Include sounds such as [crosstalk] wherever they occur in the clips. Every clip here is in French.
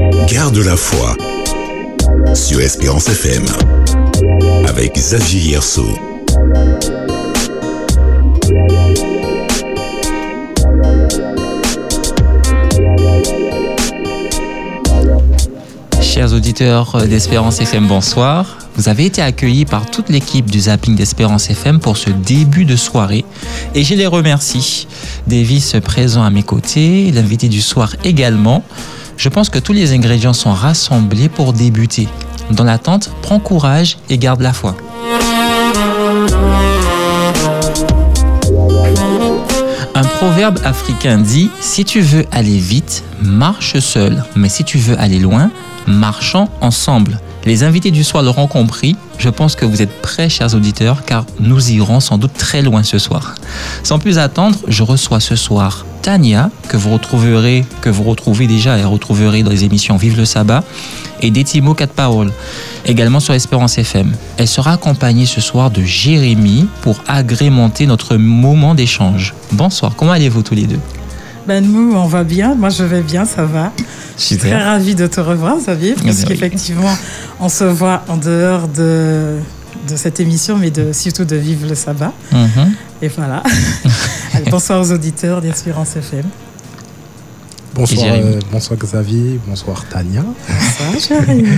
Garde la foi sur Espérance FM avec Xavier Yerso. Chers auditeurs d'Espérance FM, bonsoir. Vous avez été accueillis par toute l'équipe du Zapping d'Espérance FM pour ce début de soirée et je les remercie. Davis présent à mes côtés, l'invité du soir également. Je pense que tous les ingrédients sont rassemblés pour débuter. Dans l'attente, prends courage et garde la foi. Un proverbe africain dit Si tu veux aller vite, marche seul, mais si tu veux aller loin, marchons ensemble. Les invités du soir l'auront compris. Je pense que vous êtes prêts, chers auditeurs, car nous irons sans doute très loin ce soir. Sans plus attendre, je reçois ce soir Tania, que vous retrouverez, que vous retrouvez déjà et retrouverez dans les émissions Vive le sabbat, et Détimo 4 paroles, également sur Espérance FM. Elle sera accompagnée ce soir de Jérémy pour agrémenter notre moment d'échange. Bonsoir, comment allez-vous tous les deux? Ben nous, on va bien. Moi, je vais bien, ça va. Je suis très ravie de te revoir, Xavier, parce qu'effectivement, on se voit en dehors de, de cette émission, mais de, surtout de Vive le sabbat. Mhm. Et voilà. [laughs] bonsoir aux auditeurs d'Espérance FM. Bonsoir, euh, bonsoir Xavier, bonsoir Tania. Bonsoir Jérémy.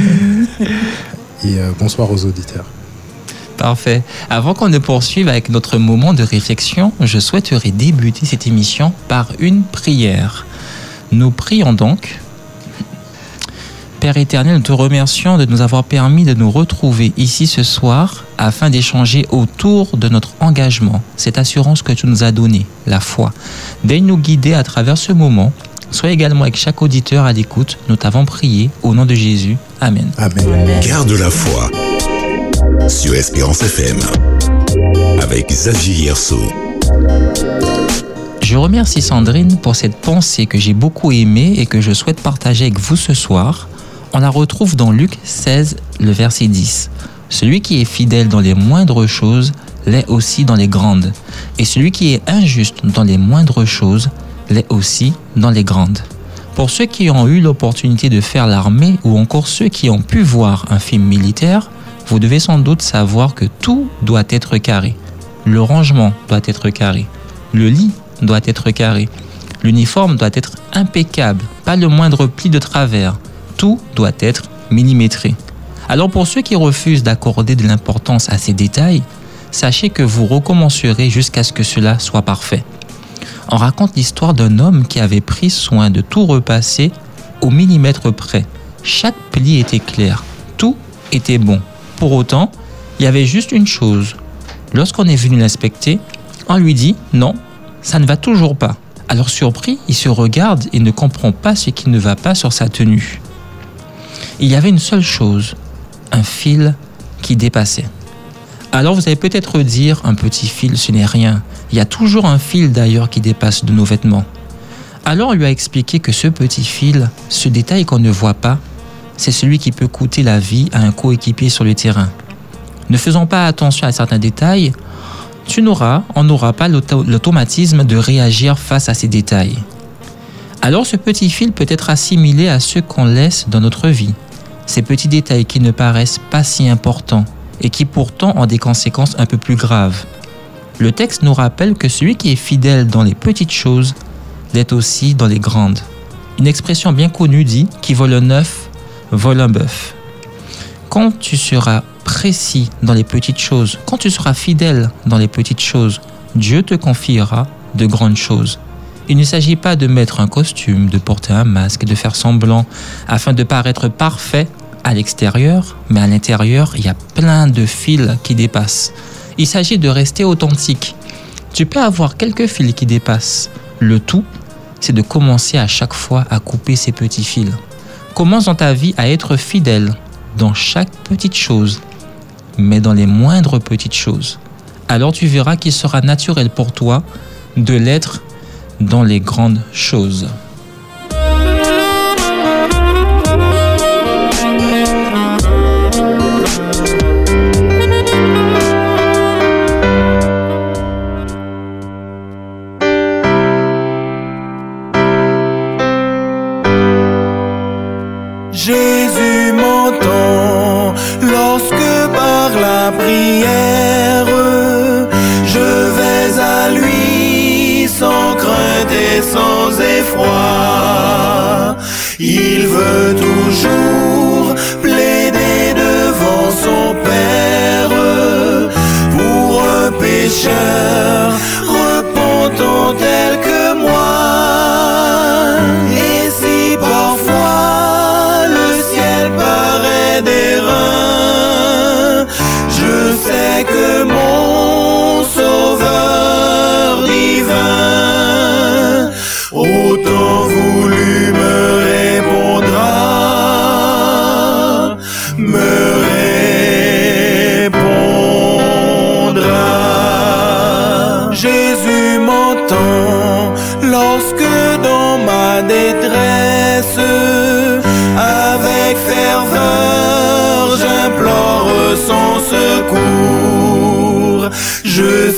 Et euh, bonsoir aux auditeurs. Parfait. Avant qu'on ne poursuive avec notre moment de réflexion, je souhaiterais débuter cette émission par une prière. Nous prions donc. Père éternel, nous te remercions de nous avoir permis de nous retrouver ici ce soir afin d'échanger autour de notre engagement, cette assurance que tu nous as donnée, la foi. Daigne nous guider à travers ce moment. Sois également avec chaque auditeur à l'écoute. Nous t'avons prié au nom de Jésus. Amen. Amen. Garde la foi sur Espérance FM avec Xavier Yerso. Je remercie Sandrine pour cette pensée que j'ai beaucoup aimée et que je souhaite partager avec vous ce soir. On la retrouve dans Luc 16, le verset 10. Celui qui est fidèle dans les moindres choses l'est aussi dans les grandes. Et celui qui est injuste dans les moindres choses l'est aussi dans les grandes. Pour ceux qui ont eu l'opportunité de faire l'armée ou encore ceux qui ont pu voir un film militaire, vous devez sans doute savoir que tout doit être carré. Le rangement doit être carré. Le lit doit être carré. L'uniforme doit être impeccable, pas le moindre pli de travers. Tout doit être millimétré. Alors pour ceux qui refusent d'accorder de l'importance à ces détails, sachez que vous recommencerez jusqu'à ce que cela soit parfait. On raconte l'histoire d'un homme qui avait pris soin de tout repasser au millimètre près. Chaque pli était clair, tout était bon. Pour autant, il y avait juste une chose. Lorsqu'on est venu l'inspecter, on lui dit non, ça ne va toujours pas. Alors surpris, il se regarde et ne comprend pas ce qui ne va pas sur sa tenue. Il y avait une seule chose, un fil qui dépassait. Alors vous allez peut-être dire un petit fil, ce n'est rien. Il y a toujours un fil d'ailleurs qui dépasse de nos vêtements. Alors on lui a expliqué que ce petit fil, ce détail qu'on ne voit pas, c'est celui qui peut coûter la vie à un coéquipier sur le terrain. Ne faisons pas attention à certains détails, tu n'auras, on n'aura pas l'automatisme de réagir face à ces détails. Alors ce petit fil peut être assimilé à ceux qu'on laisse dans notre vie, ces petits détails qui ne paraissent pas si importants et qui pourtant ont des conséquences un peu plus graves. Le texte nous rappelle que celui qui est fidèle dans les petites choses l'est aussi dans les grandes. Une expression bien connue dit qui vole un œuf vole un bœuf. Quand tu seras précis dans les petites choses, quand tu seras fidèle dans les petites choses, Dieu te confiera de grandes choses. Il ne s'agit pas de mettre un costume, de porter un masque, de faire semblant afin de paraître parfait à l'extérieur, mais à l'intérieur, il y a plein de fils qui dépassent. Il s'agit de rester authentique. Tu peux avoir quelques fils qui dépassent. Le tout, c'est de commencer à chaque fois à couper ces petits fils. Commence dans ta vie à être fidèle dans chaque petite chose, mais dans les moindres petites choses. Alors tu verras qu'il sera naturel pour toi de l'être dans les grandes choses. Jésus m'entend lorsque par la prière je vais à lui sans crainte et sans effroi. Il veut toujours plaider devant son Père pour un pécheur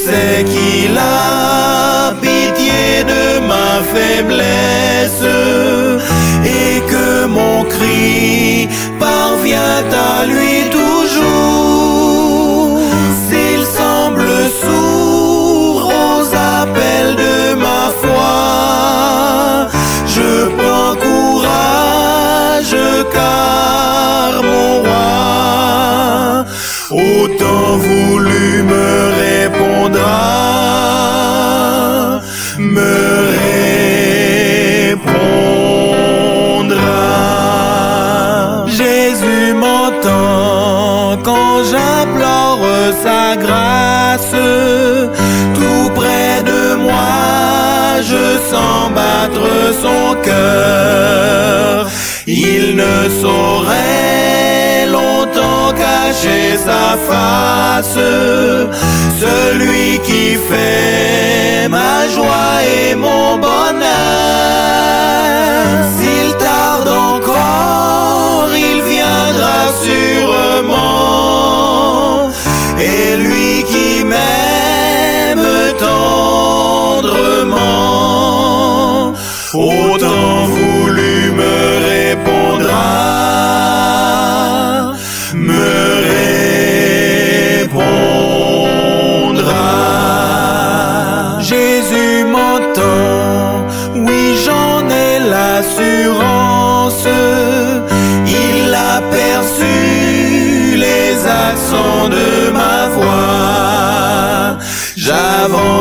Sais qu'il a pitié de ma faiblesse et que mon cri parvient à lui me répondra. Jésus m'entend quand j'implore sa grâce, tout près de moi, je sens battre son cœur. Il ne saurait cacher sa face, celui qui fait ma joie et mon bonheur. S'il tarde encore, il viendra sûrement. Et lui qui m'aime tendrement,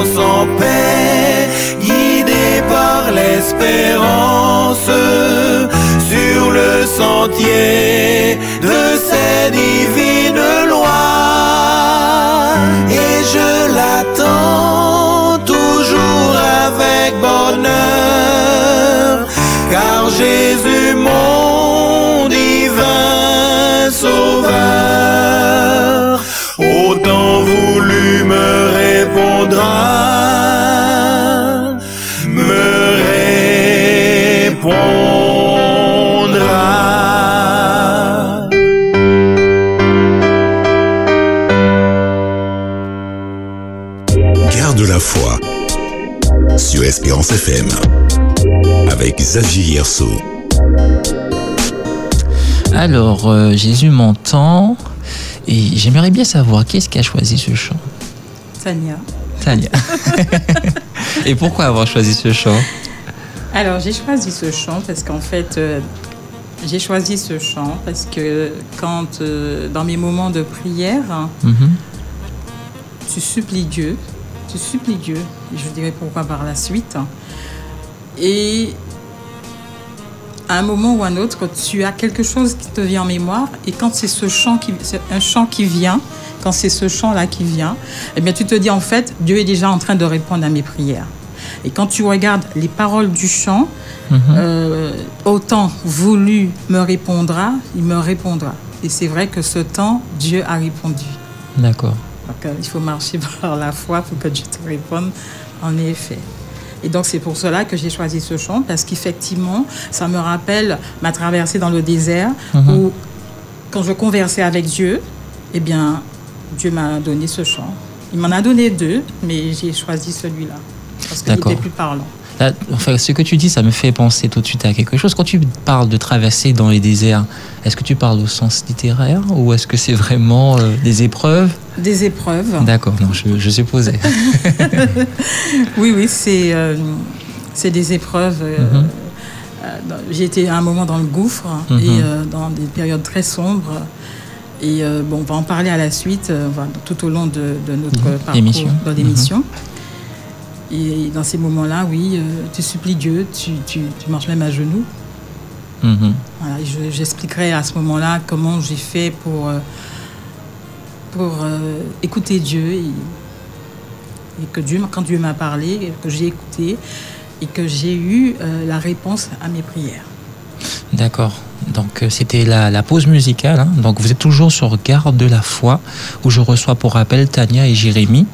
J'avance en paix, guidé par l'espérance, sur le sentier de ces divines lois. Et je l'attends toujours avec bonheur, car Jésus mon Espérance FM avec Xavier. Alors, euh, Jésus m'entend et j'aimerais bien savoir qui est-ce qui a choisi ce chant? Tania. Tania. [laughs] et pourquoi avoir choisi ce chant? Alors, j'ai choisi ce chant parce qu'en fait, euh, j'ai choisi ce chant parce que quand, euh, dans mes moments de prière, Mhm. tu supplies Dieu, tu supplies Dieu, je vous dirai pourquoi par la suite. Et à un moment ou un autre, tu as quelque chose qui te vient en mémoire, et quand c'est ce chant qui, c'est un chant qui vient, quand c'est ce chant-là qui vient, eh bien tu te dis en fait, Dieu est déjà en train de répondre à mes prières. Et quand tu regardes les paroles du chant, Mhm. euh, autant voulu me répondra, il me répondra. Et c'est vrai que ce temps, Dieu a répondu. D'accord. Donc, euh, il faut marcher [laughs] par la foi pour que Dieu te réponde, en effet. Et donc, c'est pour cela que j'ai choisi ce chant, parce qu'effectivement, ça me rappelle ma traversée dans le désert, Mhm. où, quand je conversais avec Dieu, eh bien, Dieu m'a donné ce chant. Il m'en a donné deux, mais j'ai choisi celui-là, parce qu'il était plus parlant. enfin, ce que tu dis, ça me fait penser tout de suite à quelque chose. Quand tu parles de traverser dans les déserts, est-ce que tu parles au sens littéraire ou est-ce que c'est vraiment euh, des épreuves? Des épreuves. D'accord, non, je, je supposais. [laughs] oui, oui, c'est euh, c'est des épreuves. Euh, mhm. J'ai été à un moment dans le gouffre mhm. et dans des périodes très sombres. Et bon, on va en parler à la suite, tout au long de, notre mhm. parcours dans l'émission. Et dans ces moments-là, oui, tu supplies Dieu, tu, tu, tu, marches même à genoux. Mm-hmm. J'expliquerai à ce moment-là comment j'ai fait pour, euh, pour euh, écouter Dieu et, que Dieu, quand Dieu m'a parlé, que j'ai écouté et que j'ai eu la réponse à mes prières. D'accord. Donc c'était la, pause musicale. Hein. Donc vous êtes toujours sur Garde de la foi où je reçois pour rappel Tania et Jérémy.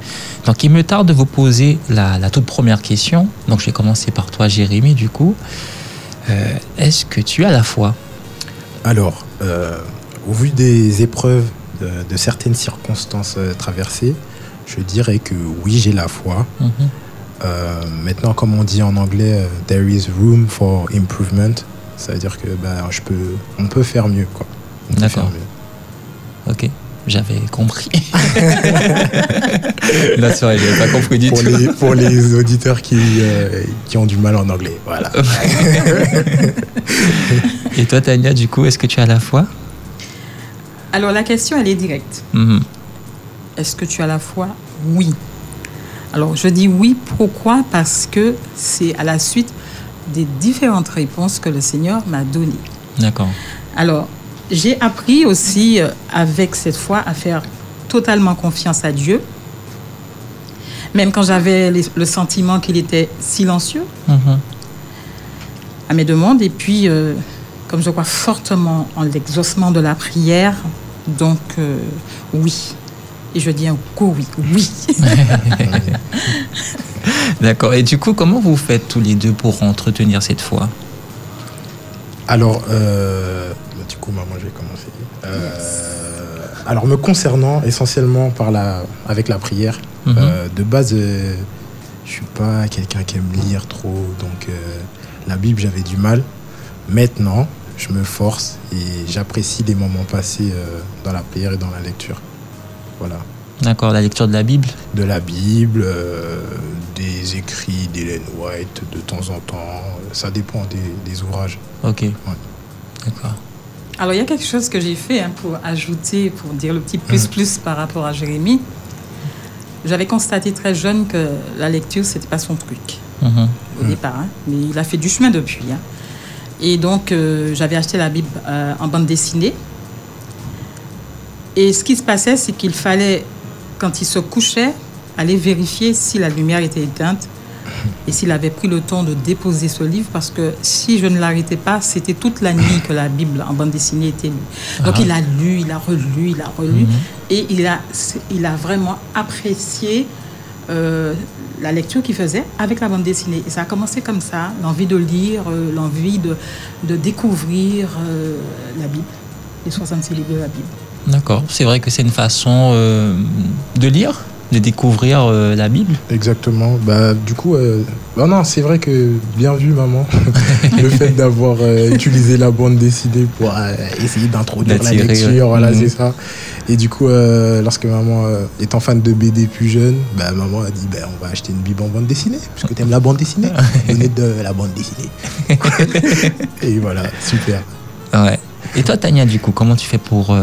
Donc il me tarde de vous poser la, toute première question. Donc je vais commencer par toi, Jérémy, du coup. Euh, est-ce que tu as la foi? Alors, euh, au vu des épreuves, de, certaines circonstances euh, traversées, je dirais que oui, j'ai la foi. Mhm. maintenant, comme on dit en anglais, there is room for improvement. Ça veut dire que ben, je peux, on peut faire mieux. D'accord. Ok j'avais compris. [laughs] Pas compris du pour tout. Les, pour les auditeurs qui, euh, qui ont du mal en anglais, voilà. Et toi, Tania, du coup, est-ce que tu as la foi Alors, la question, elle est directe. Mhm. Est-ce que tu as la foi Oui. Alors, je dis oui, pourquoi? Parce que c'est à la suite des différentes réponses que le Seigneur m'a données. D'accord. Alors, j'ai appris aussi, euh, avec cette foi, à faire totalement confiance à Dieu. Même quand j'avais le sentiment qu'il était silencieux mm-hmm. à mes demandes. Et puis, euh, comme je crois fortement en l'exaucement de la prière, donc euh, oui. Et je dis un coup oui, oui. [laughs] D'accord. Et du coup, comment vous faites tous les deux pour entretenir cette foi? Alors, du coup, moi, je vais commencer. Euh, alors, me concernant essentiellement par la, avec la prière, mhm. euh, de base, euh, je suis pas quelqu'un qui aime lire trop, donc la Bible, j'avais du mal. Maintenant, je me force et j'apprécie les moments passés dans la prière et dans la lecture. Voilà. D'accord, la lecture de la Bible? De la Bible, des écrits d'Hélène White de temps en temps. Ça dépend des, des ouvrages. Ok. D'accord. Alors, il y a quelque chose que j'ai fait hein, pour ajouter, pour dire le petit plus-plus par rapport à Jérémy. J'avais constaté très jeune que la lecture, c'était pas son truc mhm. au départ. Hein. mais il a fait du chemin depuis. Hein. Et donc, euh, j'avais acheté la Bible euh, en bande dessinée. Et ce qui se passait, c'est qu'il fallait, quand il se couchait, aller vérifier si la lumière était éteinte et s'il avait pris le temps de déposer ce livre, parce que si je ne l'arrêtais pas, c'était toute la nuit que la Bible en bande dessinée était lue. Donc ah. il a lu, il a relu, il a relu, mhm. et il a, il a vraiment apprécié euh, la lecture qu'il faisait avec la bande dessinée. Et ça a commencé comme ça, l'envie de lire, euh, l'envie de, de découvrir euh, la Bible, les 66 livres de la Bible. D'accord, c'est vrai que c'est une façon de lire? De découvrir euh, la Bible. Exactement. Bah, du coup, euh, bah non, c'est vrai que bien vu, maman, [laughs] le fait d'avoir euh, utilisé la bande dessinée pour essayer d'introduire la lecture, voilà, mhm. c'est ça. Et du coup, lorsque maman, étant fan de BD plus jeune, bah, maman a dit bah, on va acheter une Bible en bande dessinée, puisque tu aimes la bande dessinée. [laughs] Venez de la bande dessinée. [laughs] Et voilà, super. Ouais. Et toi, Tania, du coup, comment tu fais pour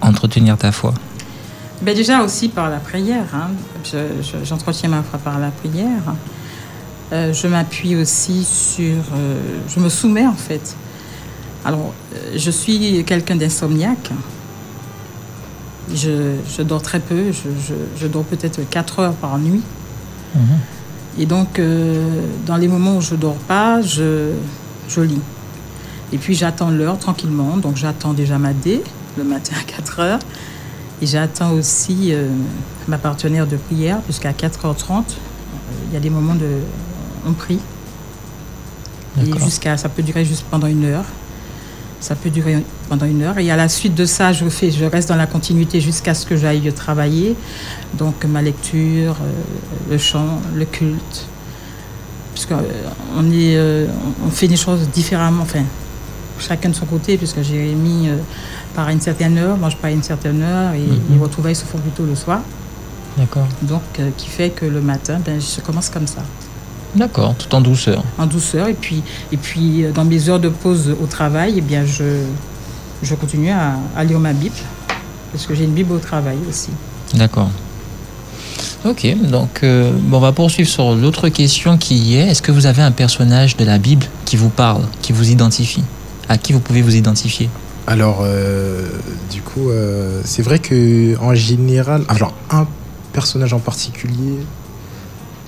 entretenir ta foi? Ben Déjà aussi par la prière. Hein. J'entretiens ma foi par la prière. Euh, je m'appuie aussi sur... Euh, je me soumets en fait. Alors, euh, je suis quelqu'un d'insomniaque. Je, je, dors très peu. Je, je, dors peut-être 4 heures par nuit. Mhm. Et donc, dans les moments où je ne dors pas, je, je lis. Et puis, j'attends l'heure tranquillement. Donc, j'attends déjà ma dé le matin à 4 heures. Et j'attends aussi euh, ma partenaire de prière jusqu'à 4h30. Il y a des moments de. On prie. Et jusqu'à. Ça peut durer juste pendant une heure. Ça peut durer pendant une heure. Et à la suite de ça, je, fais, je reste dans la continuité jusqu'à ce que j'aille travailler. Donc ma lecture, euh, le chant, le culte. puisque on, est, on fait des choses différemment, enfin, chacun de son côté, puisque Jérémy part à une certaine heure, mange pas à une certaine heure, et mhm. les retrouvailles se font plutôt le soir. D'accord. Donc, qui fait que le matin, ben, je commence comme ça. D'accord, tout en douceur. En douceur, et puis, et puis dans mes heures de pause au travail, eh bien, je, je continue à, à lire ma Bible, parce que j'ai une Bible au travail aussi. D'accord. Ok, donc euh, bon, on va poursuivre sur l'autre question qui est est-ce que vous avez un personnage de la Bible qui vous parle, qui vous identifie? À qui vous pouvez vous identifier Alors, euh, du coup, euh, c'est vrai que en général, alors un personnage en particulier,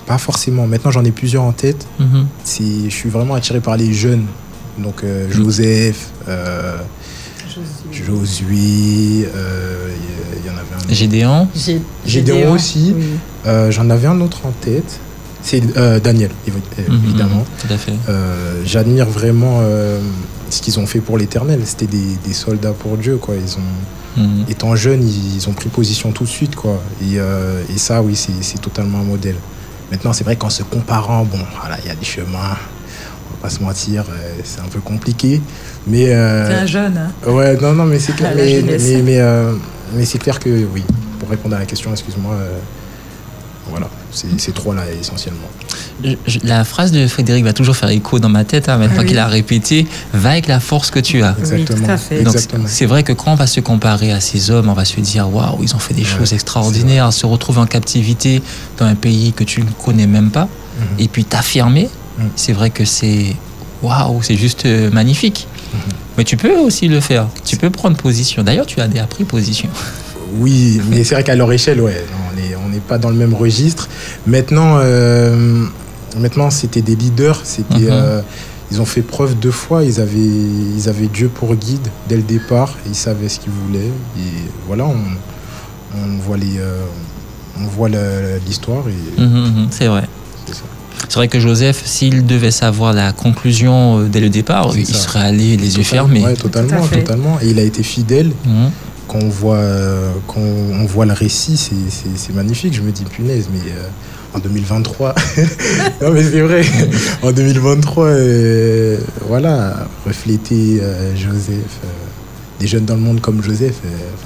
pas forcément. Maintenant, j'en ai plusieurs en tête. Mhm. Je suis vraiment attiré par les jeunes. Donc, Joseph. Josué, euh, il y, en avait un. Gédéon Gédéon aussi. Euh, j'en avais un autre en tête. C'est euh, Daniel, mhm, évidemment. tout à fait. J'admire vraiment ce qu'ils ont fait pour l'éternel. C'était des, soldats pour Dieu, quoi. Ils ont, mhm. étant jeunes, ils, ont pris position tout de suite, quoi. Et, et ça, oui, c'est totalement un modèle. Maintenant, c'est vrai qu'en se comparant, bon, voilà, il y a des chemins pas se mentir, euh, c'est un peu compliqué. Mais, euh, c'est un jeune. Hein. Ouais, non, non, mais c'est [laughs] clair. mais, mais, euh, mais, c'est clair que oui, pour répondre à la question, excuse-moi, voilà, c'est ces trois-là essentiellement. la phrase de Frédéric va toujours faire écho dans ma tête, hein, maintenant qu'il a répété Va avec la force que tu as. Exactement. C'est vrai que quand on va se comparer à ces hommes, on va se dire Waouh, ils ont fait des choses extraordinaires, se retrouver en captivité dans un pays que tu ne connais même pas, mhm. et puis t'affirmer Mm. C'est vrai que c'est waouh, c'est juste euh, magnifique. Mm-hmm. Mais tu peux aussi le faire. Tu peux prendre position. D'ailleurs, tu as déjà pris position. Oui, mais c'est vrai qu'à leur échelle, ouais, n'est pas dans le même registre. Maintenant, euh, maintenant c'était des leaders. C'était, mm-hmm. euh, ils ont fait preuve deux fois. Ils avaient, ils avaient Dieu pour guide dès le départ. Ils savaient ce qu'ils voulaient. Et voilà, on, on voit les, on voit l'histoire. Mm-hmm, c'est vrai. C'est ça. C'est vrai que Joseph, s'il devait savoir la conclusion euh, dès le départ, il serait allé les yeux fermés. Oui, totalement, totalement. Et il a été fidèle. Mhm. Quand, on voit, quand on voit le récit, c'est magnifique. Je me dis, punaise, mais euh, en 2023, [laughs] non mais c'est vrai, en 2023, euh, voilà, refléter Joseph, des jeunes dans le monde comme Joseph,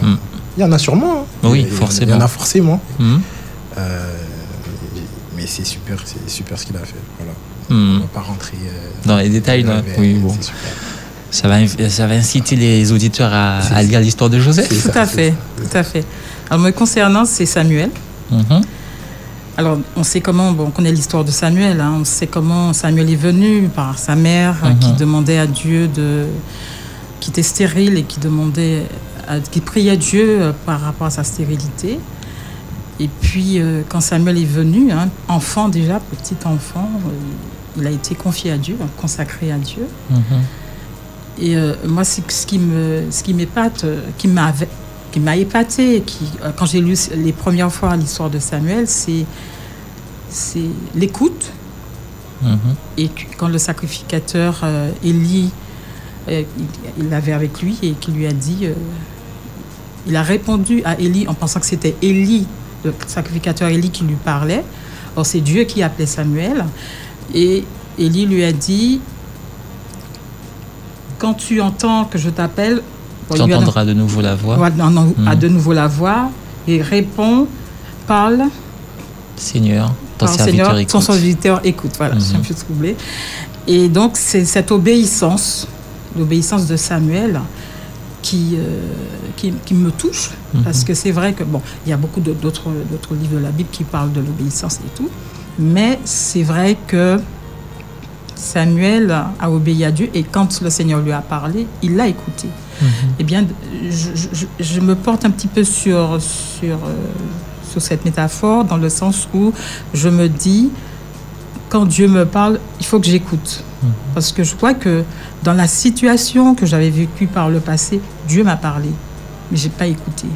mhm. il y en a sûrement. Hein. Oui, forcément. Il y en a forcément. Mhm mais c'est super, c'est super ce qu'il a fait. Voilà. Hmm. On va pas rentrer euh, dans les détails. oui, bon. Ça va, ça va inciter les auditeurs à, lire l'histoire de Joseph. Tout à fait, tout à fait. Alors, me concernant, c'est Samuel. Mhm. Alors, on sait comment, bon, on connaît l'histoire de Samuel, hein. on sait comment Samuel est venu par sa mère qui mhm. demandait à Dieu de. qui était stérile et qui demandait. qui priait à Dieu euh, par rapport à sa stérilité. Et puis, euh, quand Samuel est venu, hein, enfant déjà, petit enfant, euh, il a été confié à Dieu, consacré à Dieu. Mhm. Et euh, moi, ce qui me, ce qui m'épate, qui m'a, qui m'a épaté, qui, quand j'ai lu les premières fois l'histoire de Samuel, c'est, c'est l'écoute. Mhm. Et quand le sacrificateur Élie, il l'avait avec lui et qui lui a dit, il a répondu à Élie en pensant que c'était Élie le sacrificateur Élie qui lui parlait. Or, c'est Dieu qui appelait Samuel. Et Élie lui a dit Quand tu entends que je t'appelle, tu entendras de nouveau la voix. À hmm. de nouveau la voix et réponds, parle. Seigneur, ton serviteur Seigneur, écoute. Ton serviteur écoute. Voilà, je suis un hmm. peu troublée. Et donc, c'est cette obéissance, l'obéissance de Samuel, qui, euh, qui, qui, me touche, mhm. parce que c'est vrai que, bon, il y a beaucoup d'autres livres de la Bible qui parlent de l'obéissance et tout, mais c'est vrai que Samuel a obéi à Dieu et quand le Seigneur lui a parlé, il l'a écouté. Mhm. Eh bien, je, je, me porte un petit peu sur, sur, euh, sur cette métaphore dans le sens où je me dis, quand Dieu me parle, il faut que j'écoute. Mhm. Parce que je crois que dans la situation que j'avais vécue par le passé, Dieu m'a parlé, mais j'ai pas écouté.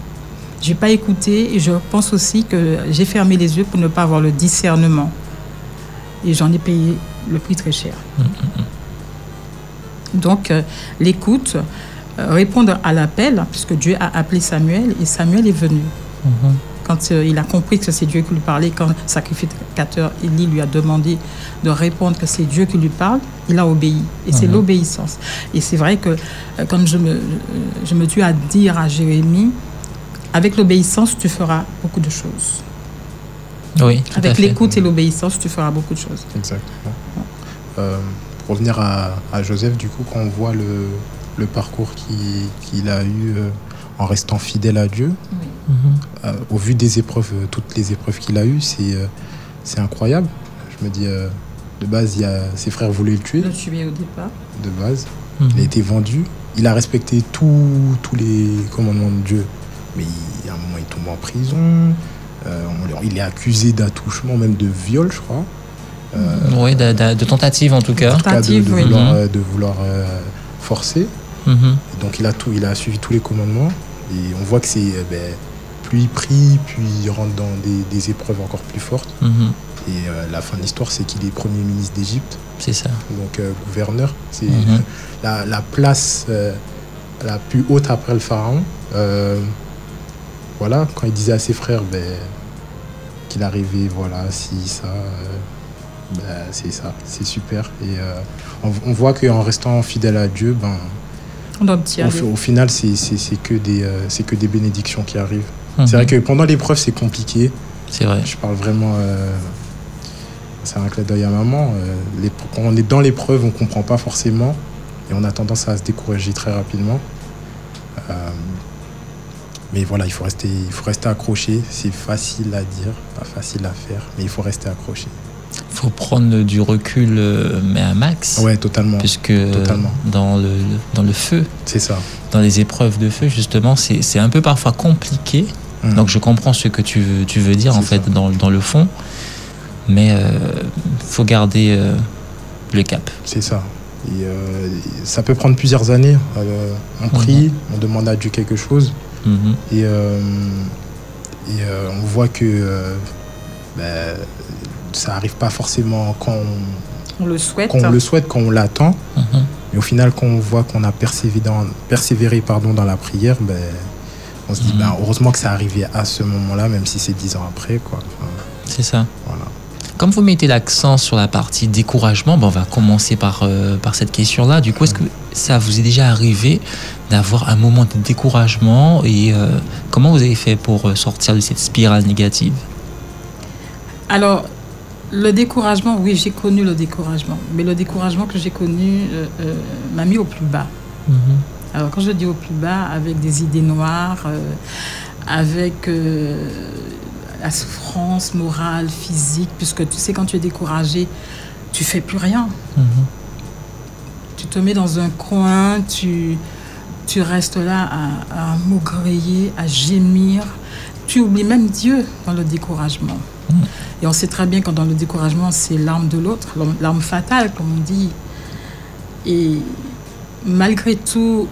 J'ai pas écouté et je pense aussi que j'ai fermé les yeux pour ne pas avoir le discernement. Et j'en ai payé le prix très cher. Mhm, mhm. Donc, euh, l'écoute, euh, répondre à l'appel, puisque Dieu a appelé Samuel et Samuel est venu. quand il a compris que c'est Dieu qui lui parlait, quand le sacrificateur Élie lui a demandé de répondre que c'est Dieu qui lui parle, il a obéi. Et c'est mhm. l'obéissance. Et c'est vrai que quand je me, je me tue à dire à Jérémie, avec l'obéissance, tu feras beaucoup de choses. Oui. Avec l'écoute et l'obéissance, tu feras beaucoup de choses. Exactement. Euh, pour revenir à, Joseph, du coup, quand on voit le, le parcours qu'il a eu euh, en restant fidèle à Dieu, euh, au vu des épreuves, toutes les épreuves qu'il a eues, c'est incroyable. Je me dis, de base, il y a, ses frères voulaient le tuer. Le tuer au départ. De base. Mhm. Il a été vendu. Il a respecté tous les commandements de Dieu. Mais à un moment, il tombe en prison. Euh, il est accusé d'attouchement, même de viol, je crois. Euh, oui, de, tentative en tout cas. Tentative, de, vouloir, euh, de vouloir forcer. Mhm. Donc il a, tout, il a suivi tous les commandements. Et on voit que c'est ben, plus il prie, puis il rentre dans des, épreuves encore plus fortes. Mhm. Et la fin de l'histoire, c'est qu'il est Premier ministre d'Égypte. C'est ça. Donc gouverneur. C'est mhm. la, la, place la plus haute après le pharaon voilà, quand il disait à ses frères ben, qu'il arrivait, voilà, si, ça, euh, ben, c'est ça, c'est super. Et euh, on, voit qu'en restant fidèle à Dieu, ben, au, final, c'est que, des, euh, que des bénédictions qui arrivent. C'est vrai mhm. que pendant l'épreuve, c'est compliqué. C'est vrai. Je parle vraiment. c'est un clin d'œil à maman. quand on est dans l'épreuve, on ne comprend pas forcément et on a tendance à se décourager très rapidement. Mais voilà, il faut rester, il faut rester accroché. C'est facile à dire, pas facile à faire, mais il faut rester accroché. Il faut prendre du recul, euh, mais à max. Ouais, totalement. Puisque totalement. Dans, le, dans le feu, c'est ça. Dans les épreuves de feu, justement, c'est un peu parfois compliqué. Mmh. Donc je comprends ce que tu veux, tu veux dire, en fait, dans, dans, le fond. Mais il euh, faut garder euh, le cap. C'est ça. Et, ça peut prendre plusieurs années. on prie, mmh. on demande à Dieu quelque chose. Mhm. Et, euh, et euh, on voit que euh, ben, ça n'arrive pas forcément quand on, le souhaite. Quand on le souhaite, quand on l'attend. Mhm. Mais au final, quand on voit qu'on a persévéré, dans, persévéré pardon, dans la prière, ben, on se dit, mhm. ben, heureusement que ça arrivé à ce moment-là, même si c'est dix ans après. Quoi. c'est ça. Voilà. Comme vous mettez l'accent sur la partie découragement, on va commencer par, par cette question-là. Du coup, est-ce que ça vous est déjà arrivé d'avoir un moment de découragement et euh, comment vous avez fait pour euh, sortir de cette spirale négative? Alors, le découragement, oui, j'ai connu le découragement, mais le découragement que j'ai connu euh, m'a mis au plus bas. Mhm. Alors, quand je dis au plus bas, avec des idées noires, avec la souffrance morale, physique, puisque tu sais, quand tu es découragé, tu fais plus rien. Mhm. Tu te mets dans un coin, tu, tu restes là à, à maugréer, à gémir. Tu oublies même Dieu dans le découragement. Mm. Et on sait très bien que dans le découragement, c'est l'arme de l'autre, l'arme fatale, comme on dit. Et malgré tout,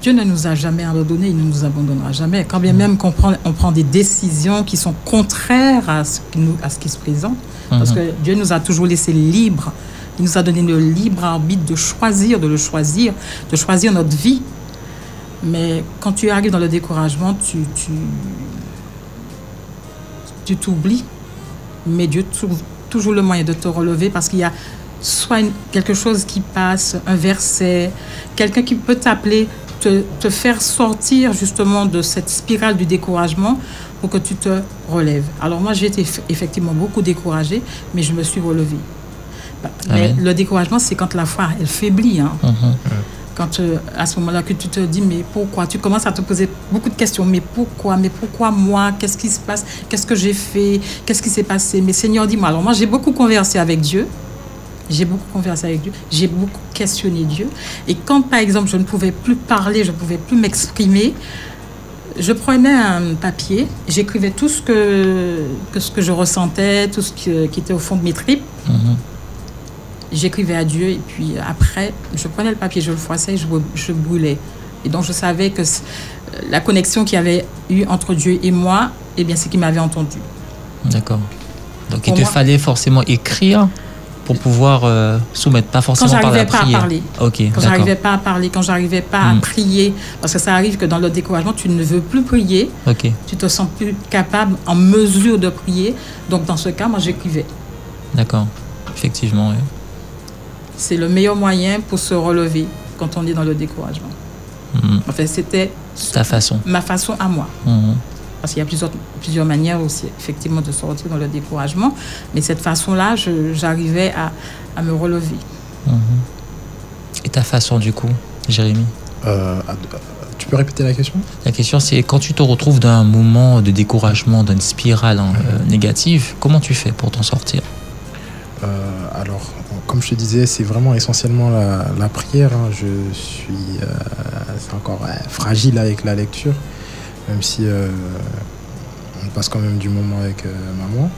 Dieu ne nous a jamais abandonnés, il ne nous abandonnera jamais. Quand bien mm. même qu'on prend, on prend des décisions qui sont contraires à ce qui, nous, à ce qui se présente, parce mm-hmm. que Dieu nous a toujours laissé libres. Il nous a donné le libre arbitre de choisir, de le choisir, de choisir notre vie. Mais quand tu arrives dans le découragement, tu, tu, t'oublies. Mais Dieu trouve toujours le moyen de te relever parce qu'il y a soit quelque chose qui passe, un verset, quelqu'un qui peut t'appeler, te, te, faire sortir justement de cette spirale du découragement pour que tu te relèves. Alors moi, j'ai été effectivement beaucoup découragée, mais je me suis relevée. Mais le découragement, c'est quand la foi, elle faiblit. Hein. Mm-hmm quand euh, à ce moment-là que tu te dis mais pourquoi? Tu commences à te poser beaucoup de questions. Mais pourquoi? Mais pourquoi moi? Qu'est-ce qui se passe? Qu'est-ce que j'ai fait? Qu'est-ce qui s'est passé? Mais Seigneur dis-moi. Alors moi j'ai beaucoup conversé avec Dieu. J'ai beaucoup conversé avec Dieu. J'ai beaucoup questionné Dieu. Et quand par exemple je ne pouvais plus parler je ne pouvais plus m'exprimer je prenais un papier j'écrivais tout ce que, que, ce que je ressentais tout ce qui, qui était au fond de mes tripes. Mhm j'écrivais à Dieu et puis après, je prenais le papier, je le froissais, je, je brûlais. Et donc je savais que la connexion qu'il y avait eu entre Dieu et moi, eh bien, c'est qu'il m'avait entendu. D'accord. Donc il te fallait forcément écrire pour pouvoir euh, soumettre, pas forcément par la prière. Quand j'arrivais pas à parler. Ok, Quand j'arrivais pas à parler, quand j'arrivais pas à Hmm. prier, parce que ça arrive que dans le découragement, tu ne veux plus prier, Ok, tu te sens plus capable, en mesure de prier. Donc dans ce cas, moi j'écrivais. d'accord. Effectivement, oui. C'est le meilleur moyen pour se relever quand on est dans le découragement. Mhm. Enfin, c'était Ta façon. ma façon à moi. Mhm. Parce qu'il y a plusieurs, plusieurs manières aussi, effectivement, de sortir dans le découragement. Mais cette façon-là, j'arrivais à, à me relever. Mhm. Et ta façon, du coup, Jérémy? Euh, euh, tu peux répéter la question? La question, c'est quand tu te retrouves dans un moment de découragement, d'une spirale hein, euh, négative, comment tu fais pour t'en sortir? Euh, alors, comme je te disais, c'est vraiment essentiellement la, prière. hein. Je suis, euh, encore euh, fragile avec la lecture, même si on passe quand même du moment avec maman.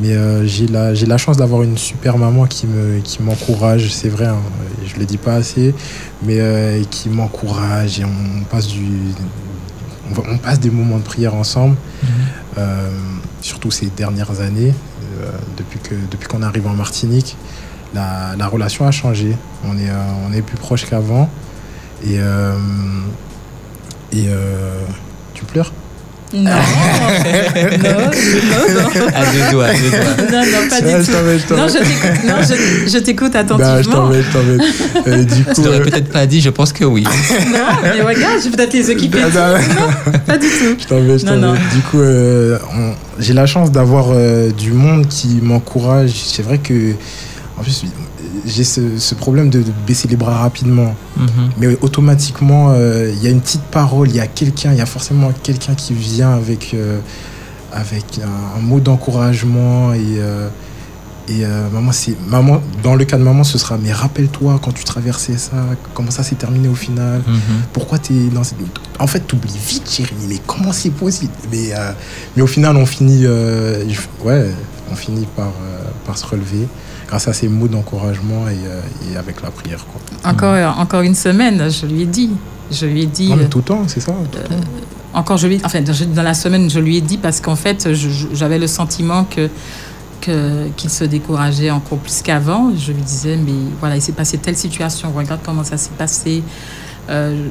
Mais j'ai la, la chance d'avoir une super maman qui me, qui m'encourage. C'est vrai, hein, je le dis pas assez, mais qui m'encourage et on passe du, on, va- on passe des moments de prière ensemble. Euh, surtout ces dernières années, euh, depuis que depuis qu'on arrive en Martinique, la, la relation a changé. On est euh, on est plus proche qu'avant. Et et tu pleures? Non, non, non, non. À deux doigts, à deux doigts. Non, non, pas du je tout. je Non, je t'écoute, non, je, je t'écoute Bah, je attentivement. t'embête, je t'embête. Euh, du coup, Tu l'aurais euh, peut-être pas dit, je pense que oui. Non, mais regarde, j'ai peut-être les équipes. non, non, Pas du tout. je t'embête, je Non, non. t'embête. Du coup, euh, on- j'ai la chance d'avoir euh, du monde qui m'encourage. C'est vrai que, en plus, j'ai ce, ce problème de, de baisser les bras rapidement. Mhm. Mais automatiquement, euh, il y a une petite parole, il y a quelqu'un, il y a forcément quelqu'un qui vient avec, euh, avec un, un mot d'encouragement. Et, euh, et maman, c'est, maman, dans le cas de maman, ce sera Mais rappelle-toi quand tu traversais ça, comment ça s'est terminé au final. Mhm. Pourquoi tu es dans cette. En fait, tu oublies vite, Jérémy, mais comment c'est possible? Mais, mais au final, on finit, ouais, on finit par, par se relever grâce à ces mots d'encouragement et, euh, et avec la prière. Quoi. Encore, encore une semaine, je lui ai dit. Je lui ai dit. Non, mais euh, tout le temps, c'est ça tout le temps. encore je lui enfin dans la semaine je lui ai dit parce qu'en fait j'avais le sentiment que qu'il se décourageait encore plus qu'avant je lui disais mais voilà il s'est passé telle situation regarde comment ça s'est passé Euh,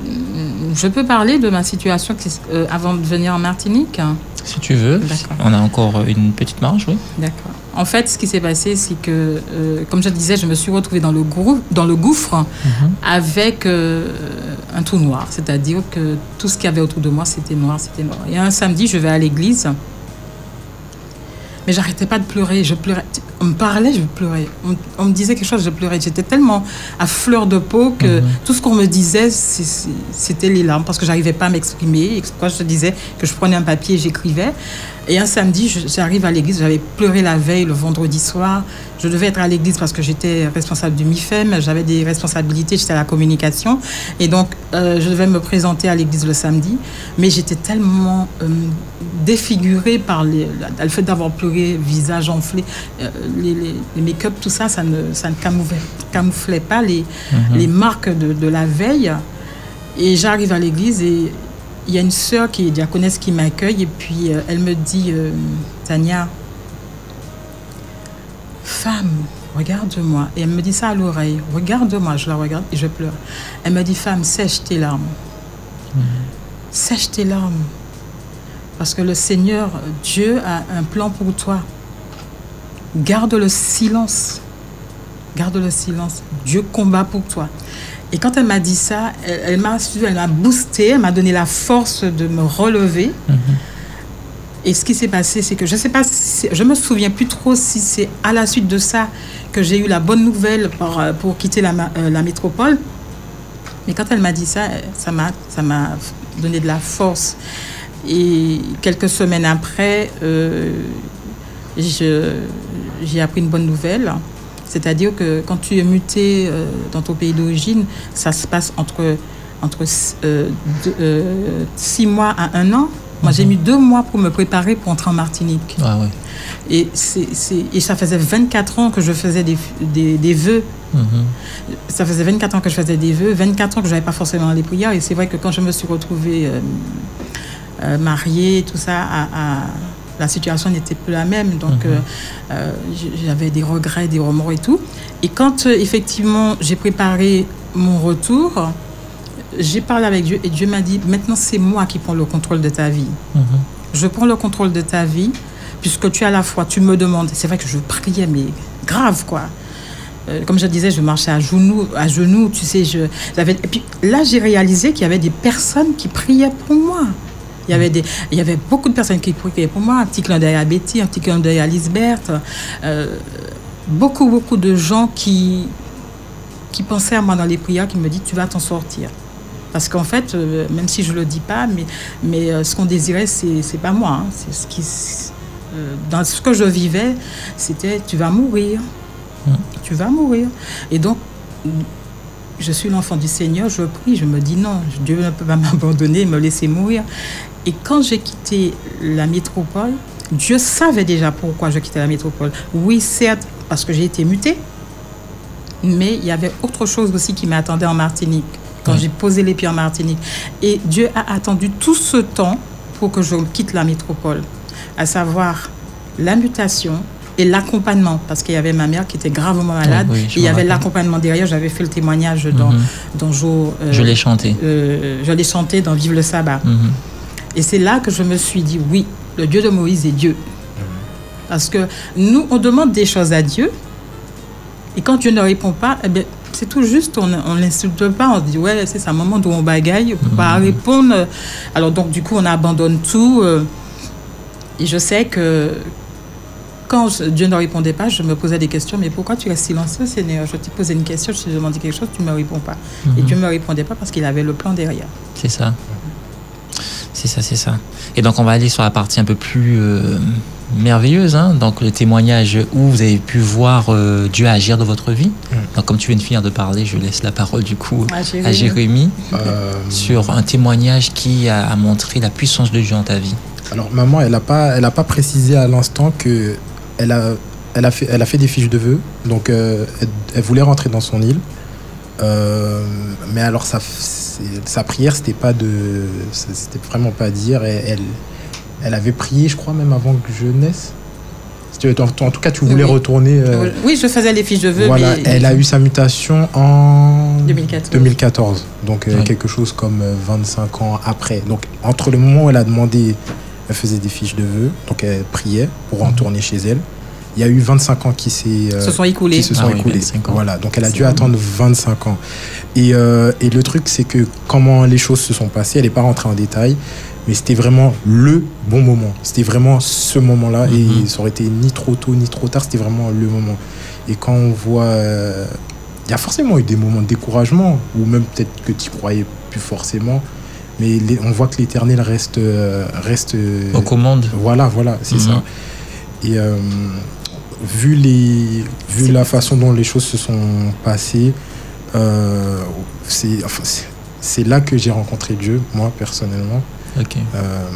je peux parler de ma situation euh, avant de venir en Martinique? Si tu veux, on a encore une petite marge, oui. D'accord. En fait, ce qui s'est passé, c'est que, euh, comme je le disais, je me suis retrouvée dans le, grou- dans le gouffre avec euh, un tout noir. C'est-à-dire que tout ce qu'il y avait autour de moi, c'était noir, c'était noir. Et un samedi, je vais à l'église. Mais j'arrêtais pas de pleurer. Je pleurais. On me parlait, je pleurais. On, on me disait quelque chose, je pleurais. J'étais tellement à fleur de peau que tout ce qu'on me disait, c'était les larmes parce que j'arrivais pas à m'exprimer. Et Quand je te disais que je prenais un papier et j'écrivais? Et un samedi, j'arrive à l'église. J'avais pleuré la veille, le vendredi soir. Je devais être à l'église parce que j'étais responsable du MIFEM. J'avais des responsabilités. J'étais à la communication. Et donc, euh, je devais me présenter à l'église le samedi. Mais j'étais tellement euh, défigurée par les- le fait d'avoir pleuré, visage enflé, euh, les, les- les make-up, tout ça, ça ne, ça ne camouflait, camouflait pas les, les marques de, de la veille. Et j'arrive à l'église et il y a une sœur qui est diaconesse qui m'accueille et puis euh, elle me dit euh, Tania, femme, regarde-moi. Et elle me dit ça à l'oreille. Regarde-moi, je la regarde et je pleure. Elle me dit femme, sèche tes larmes. Sèche tes larmes. Parce que le Seigneur, Dieu, a un plan pour toi. Garde le silence. Garde le silence. Dieu combat pour toi. Et quand elle m'a dit ça, elle, elle m'a elle m'a boosté, elle m'a donné la force de me relever. Et ce qui s'est passé, c'est que je sais pas, si- je me souviens plus trop si c'est à la suite de ça que j'ai eu la bonne nouvelle pour, euh, pour quitter la, euh, la métropole. Mais quand elle m'a dit ça, euh, ça m'a, ça m'a donné de la force. Et quelques semaines après, euh, j'ai appris une bonne nouvelle. C'est-à-dire que quand tu es muté euh, dans ton pays d'origine, ça se passe entre, entre euh, euh, six mois à un an. Moi, j'ai mis deux mois pour me préparer pour entrer en Martinique. Ah ouais. Et, ça faisait 24 ans que je faisais des, des, des vœux. Mhm. Ça faisait 24 ans que je faisais des vœux, 24 ans que je n'avais pas forcément les prières. Et c'est vrai que quand je me suis retrouvée mariée, tout ça, à, à- la situation n'était plus la même. Donc, mhm. j'avais des regrets, des remords et tout. Et quand effectivement j'ai préparé mon retour, j'ai parlé avec Dieu et Dieu m'a dit, maintenant c'est moi qui prends le contrôle de ta vie. Mhm. Je prends le contrôle de ta vie, puisque tu as la foi, tu me demandes. C'est vrai que je priais, mais grave, quoi. Euh, comme je disais, je marchais à genoux, à genoux tu sais. Je, et puis là, j'ai réalisé qu'il y avait des personnes qui priaient pour moi. Il y, avait des, il y avait beaucoup de personnes qui priaient pour moi. Un petit clin d'œil à Betty, un petit clin d'œil à Lisbeth. Euh, beaucoup, beaucoup de gens qui, qui pensaient à moi dans les prières, qui me disent Tu vas t'en sortir. Parce qu'en fait, euh, même si je ne le dis pas, mais, mais euh, ce qu'on désirait, ce n'est pas moi. Hein. C'est ce qui, dans ce que je vivais, c'était tu vas mourir. Mmh. Tu vas mourir. Et donc, je suis l'enfant du Seigneur, je prie, je me dis non, Dieu ne peut pas [laughs] m'abandonner, me laisser mourir. Et quand j'ai quitté la métropole, Dieu savait déjà pourquoi je quittais la métropole. Oui, certes, parce que j'ai été mutée, mais il y avait autre chose aussi qui m'attendait en Martinique quand j'ai posé les pieds en Martinique. Et Dieu a attendu tout ce temps pour que je quitte la métropole, à savoir la mutation et l'accompagnement, parce qu'il y avait ma mère qui était gravement malade, il y avait l'accompagnement derrière, j'avais fait le témoignage dans, mm dans euh, je l'ai chanté. Euh, je l'ai chanté dans Vive le sabbat. Mhm. Et c'est là que je me suis dit, oui, le Dieu de Moïse est Dieu. Parce que nous, on demande des choses à Dieu, et quand Dieu ne répond pas, eh bien, c'est tout juste, on ne l'insulte pas, on dit ouais, c'est un moment où on bagaille, on ne peut pas mhm. répondre. Alors donc du coup, on abandonne tout. Euh, et je sais que quand Dieu ne répondait pas, je me posais des questions, mais pourquoi tu es silencieux, Seigneur? Je te posais une question, je te demandais quelque chose, tu ne me réponds pas. Et mhm. Dieu ne me répondait pas parce qu'il avait le plan derrière. C'est ça. C'est ça, c'est ça. Et donc on va aller sur la partie un peu plus euh, merveilleuse, hein. donc le témoignage où vous avez pu voir euh, Dieu agir dans votre vie. Mm. Donc comme tu viens de finir de parler, je laisse la parole du coup à Jérémie, euh, sur un témoignage qui a, montré la puissance de Dieu dans ta vie. Alors maman, elle n'a pas, elle a pas précisé à l'instant que elle a, elle a fait, elle a fait des fiches de vœux, donc euh, elle, voulait rentrer dans son île. mais alors sa, sa prière, c'était pas de, c'était vraiment pas dire. elle, elle avait prié, je crois, même avant que je naisse. En, tout cas, tu voulais retourner. Euh, oui, je faisais les fiches de vœux. Voilà, elle a eu sa mutation en 2014. Donc, euh, quelque chose comme 25 euh, ans après. Donc, entre le moment où elle a demandé, elle faisait des fiches de vœux. Donc, elle priait pour mhm. retourner chez elle. Il y a eu 25 ans qui, se sont écoulés. se sont ah écoulés. voilà, donc elle a dû attendre 25 ans. Et, et le truc, c'est que comment les choses se sont passées, elle n'est pas rentrée en détail, mais c'était vraiment le bon moment. C'était vraiment ce moment-là. Et mhm. ça aurait été ni trop tôt ni trop tard, c'était vraiment le moment. Et quand on voit. Euh, il y a forcément eu des moments de découragement, ou même peut-être que tu croyais plus forcément. Mais on voit que l'éternel reste. Euh, reste Aux commandes. Voilà, voilà, c'est ça. Mhm. Et euh, vu, les, vu la façon dont les choses se sont passées, c'est enfin, là que j'ai rencontré Dieu, moi personnellement. Euh,